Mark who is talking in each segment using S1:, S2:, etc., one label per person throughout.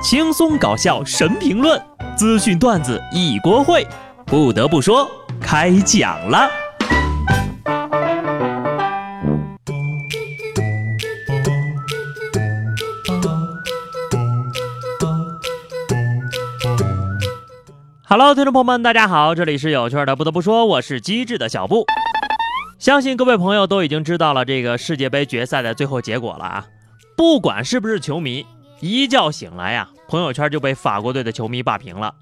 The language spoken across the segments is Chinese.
S1: 轻松搞笑神评论，资讯段子一锅烩。不得不说，开讲了。Hello，听众朋友们，大家好，这里是有趣的。不得不说，我是机智的小布。相信各位朋友都已经知道了这个世界杯决赛的最后结果了啊！不管是不是球迷，一觉醒来呀，朋友圈就被法国队的球迷霸屏了。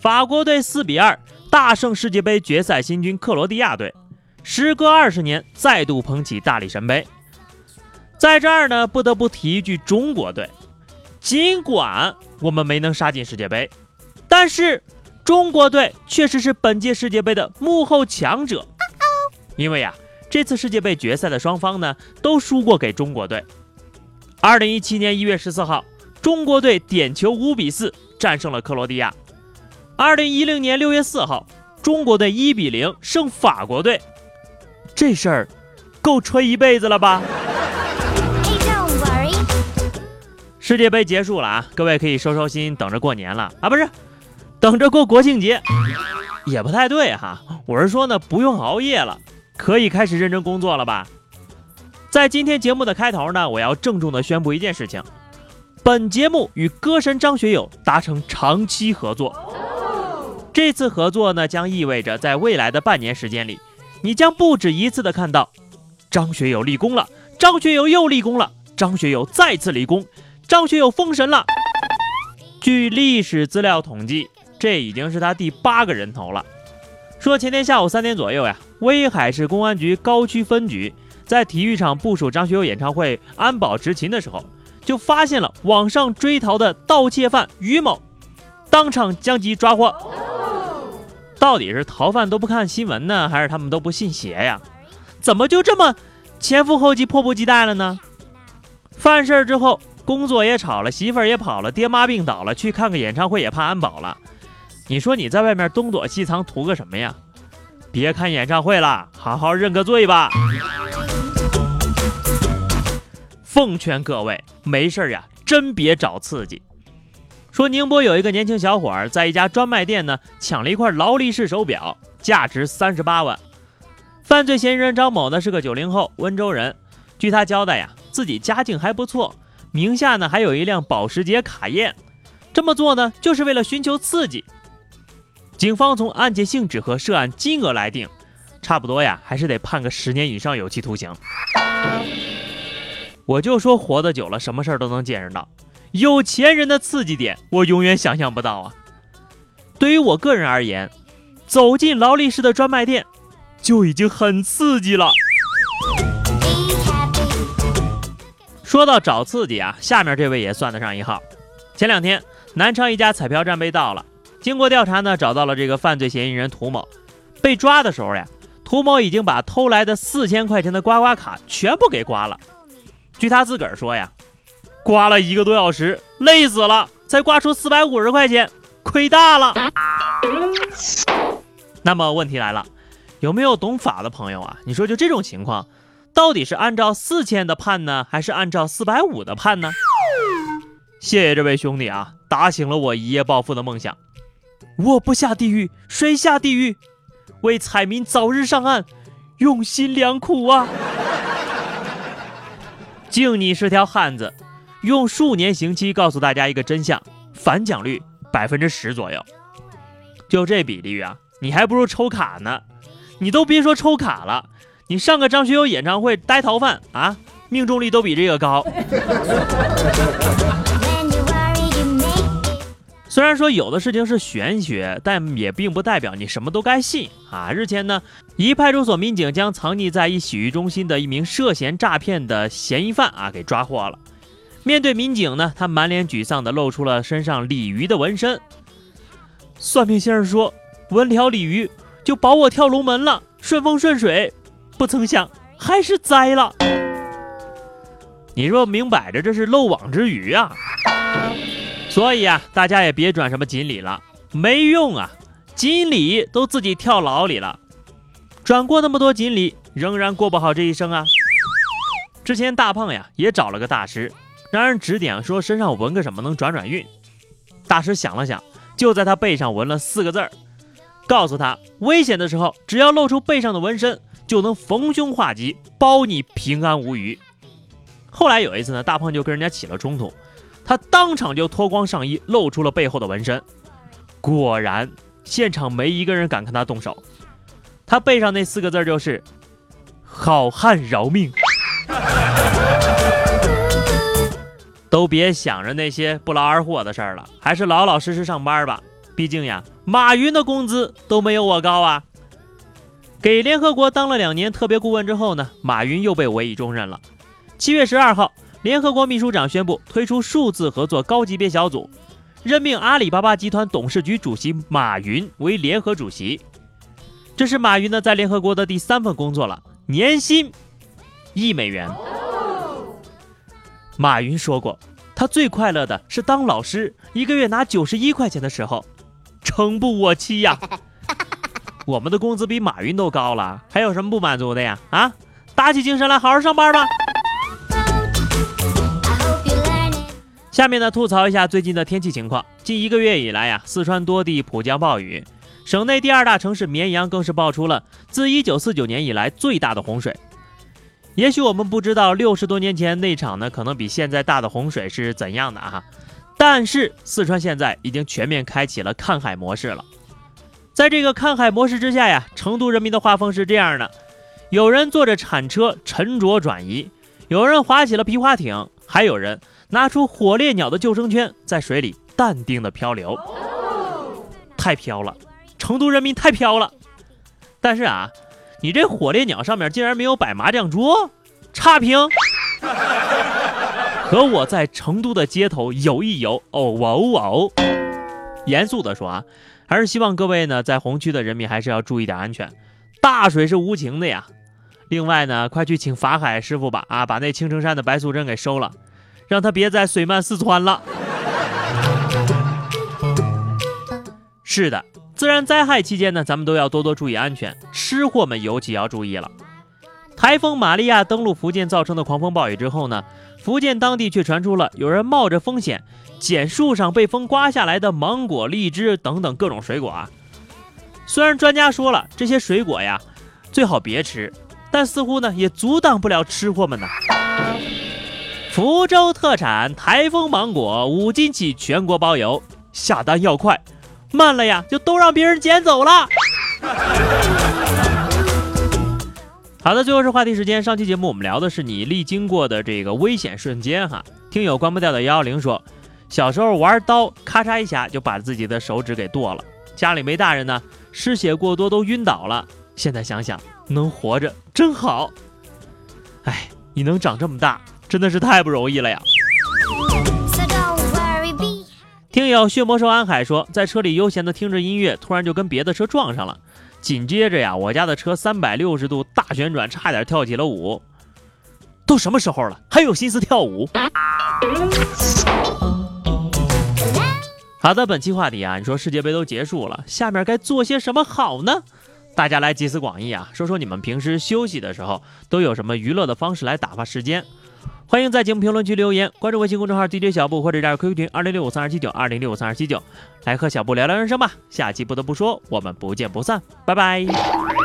S1: 法国队四比二大胜世界杯决赛新军克罗地亚队，时隔二十年再度捧起大力神杯。在这儿呢，不得不提一句中国队，尽管我们没能杀进世界杯，但是。中国队确实是本届世界杯的幕后强者，因为呀，这次世界杯决赛的双方呢都输过给中国队。二零一七年一月十四号，中国队点球五比四战胜了克罗地亚。二零一零年六月四号，中国队一比零胜法国队。这事儿够吹一辈子了吧？世界杯结束了啊，各位可以收收心，等着过年了啊，不是？等着过国庆节也不太对哈，我是说呢，不用熬夜了，可以开始认真工作了吧？在今天节目的开头呢，我要郑重的宣布一件事情，本节目与歌神张学友达成长期合作。这次合作呢，将意味着在未来的半年时间里，你将不止一次的看到张学友立功了，张学友又立功了，张学友再次立功，张学友封神了。据历史资料统计。这已经是他第八个人头了。说前天下午三点左右呀，威海市公安局高区分局在体育场部署张学友演唱会安保执勤的时候，就发现了网上追逃的盗窃犯于某，当场将其抓获。到底是逃犯都不看新闻呢，还是他们都不信邪呀？怎么就这么前赴后继、迫不及待了呢？犯事儿之后，工作也炒了，媳妇儿也跑了，爹妈病倒了，去看个演唱会也怕安保了。你说你在外面东躲西藏图个什么呀？别看演唱会了，好好认个罪吧。奉劝各位，没事儿呀，真别找刺激。说宁波有一个年轻小伙儿在一家专卖店呢，抢了一块劳力士手表，价值三十八万。犯罪嫌疑人张某呢是个九零后温州人，据他交代呀，自己家境还不错，名下呢还有一辆保时捷卡宴。这么做呢，就是为了寻求刺激。警方从案件性质和涉案金额来定，差不多呀，还是得判个十年以上有期徒刑。我就说活得久了，什么事儿都能见识到。有钱人的刺激点，我永远想象不到啊。对于我个人而言，走进劳力士的专卖店就已经很刺激了。说到找刺激啊，下面这位也算得上一号。前两天，南昌一家彩票站被盗了。经过调查呢，找到了这个犯罪嫌疑人涂某。被抓的时候呀，涂某已经把偷来的四千块钱的刮刮卡全部给刮了。据他自个儿说呀，刮了一个多小时，累死了，才刮出四百五十块钱，亏大了。那么问题来了，有没有懂法的朋友啊？你说就这种情况，到底是按照四千的判呢，还是按照四百五的判呢？谢谢这位兄弟啊，打醒了我一夜暴富的梦想。我不下地狱，谁下地狱？为彩民早日上岸，用心良苦啊！敬你是条汉子，用数年刑期告诉大家一个真相：反奖率百分之十左右。就这比例啊，你还不如抽卡呢。你都别说抽卡了，你上个张学友演唱会呆逃犯啊，命中率都比这个高。虽然说有的事情是玄学，但也并不代表你什么都该信啊。日前呢，一派出所民警将藏匿在一洗浴中心的一名涉嫌诈骗的嫌疑犯啊给抓获了。面对民警呢，他满脸沮丧地露出了身上鲤鱼的纹身。算命先生说，纹条鲤鱼就保我跳龙门了，顺风顺水。不曾想还是栽了。你说明摆着这是漏网之鱼啊！所以啊，大家也别转什么锦鲤了，没用啊！锦鲤都自己跳牢里了，转过那么多锦鲤，仍然过不好这一生啊！之前大胖呀也找了个大师，让人指点说身上纹个什么能转转运，大师想了想，就在他背上纹了四个字儿，告诉他危险的时候，只要露出背上的纹身，就能逢凶化吉，保你平安无虞。后来有一次呢，大胖就跟人家起了冲突，他当场就脱光上衣，露出了背后的纹身。果然，现场没一个人敢跟他动手。他背上那四个字就是“好汉饶命”。都别想着那些不劳而获的事儿了，还是老老实实上班吧。毕竟呀，马云的工资都没有我高啊。给联合国当了两年特别顾问之后呢，马云又被委以重任了。七月十二号，联合国秘书长宣布推出数字合作高级别小组，任命阿里巴巴集团董事局主席马云为联合主席。这是马云呢在联合国的第三份工作了，年薪一美元。马云说过，他最快乐的是当老师，一个月拿九十一块钱的时候，诚不我欺呀。我们的工资比马云都高了，还有什么不满足的呀？啊，打起精神来，好好上班吧。下面呢，吐槽一下最近的天气情况。近一个月以来呀，四川多地普降暴雨，省内第二大城市绵阳更是爆出了自一九四九年以来最大的洪水。也许我们不知道六十多年前那场呢，可能比现在大的洪水是怎样的啊？但是四川现在已经全面开启了看海模式了。在这个看海模式之下呀，成都人民的画风是这样的：有人坐着铲车沉着转移，有人划起了皮划艇，还有人拿出火烈鸟的救生圈在水里淡定的漂流。太飘了，成都人民太飘了。但是啊。你这火烈鸟上面竟然没有摆麻将桌，差评。和我在成都的街头游一游，哦哇哦哦。严肃的说啊，还是希望各位呢在红区的人民还是要注意点安全。大水是无情的呀。另外呢，快去请法海师傅吧，啊，把那青城山的白素贞给收了，让他别再水漫四川了。是的。自然灾害期间呢，咱们都要多多注意安全，吃货们尤其要注意了。台风玛利亚登陆福建造成的狂风暴雨之后呢，福建当地却传出了有人冒着风险捡树上被风刮下来的芒果、荔枝等等各种水果啊。虽然专家说了这些水果呀最好别吃，但似乎呢也阻挡不了吃货们呢。福州特产台风芒果五斤起，全国包邮，下单要快。慢了呀，就都让别人捡走了。好的，最后是话题时间。上期节目我们聊的是你历经过的这个危险瞬间哈。听友关不掉的幺幺零说，小时候玩刀，咔嚓一下就把自己的手指给剁了。家里没大人呢，失血过多都晕倒了。现在想想，能活着真好。哎，你能长这么大，真的是太不容易了呀。听友血魔兽安海说，在车里悠闲的听着音乐，突然就跟别的车撞上了。紧接着呀，我家的车三百六十度大旋转，差点跳起了舞。都什么时候了，还有心思跳舞？好的，本期话题啊，你说世界杯都结束了，下面该做些什么好呢？大家来集思广益啊，说说你们平时休息的时候都有什么娱乐的方式来打发时间。欢迎在节目评论区留言，关注微信公众号 DJ 小布或者加入 QQ 群二零六五三二七九二零六五三二七九，来和小布聊聊人生吧。下期不得不说，我们不见不散，拜拜。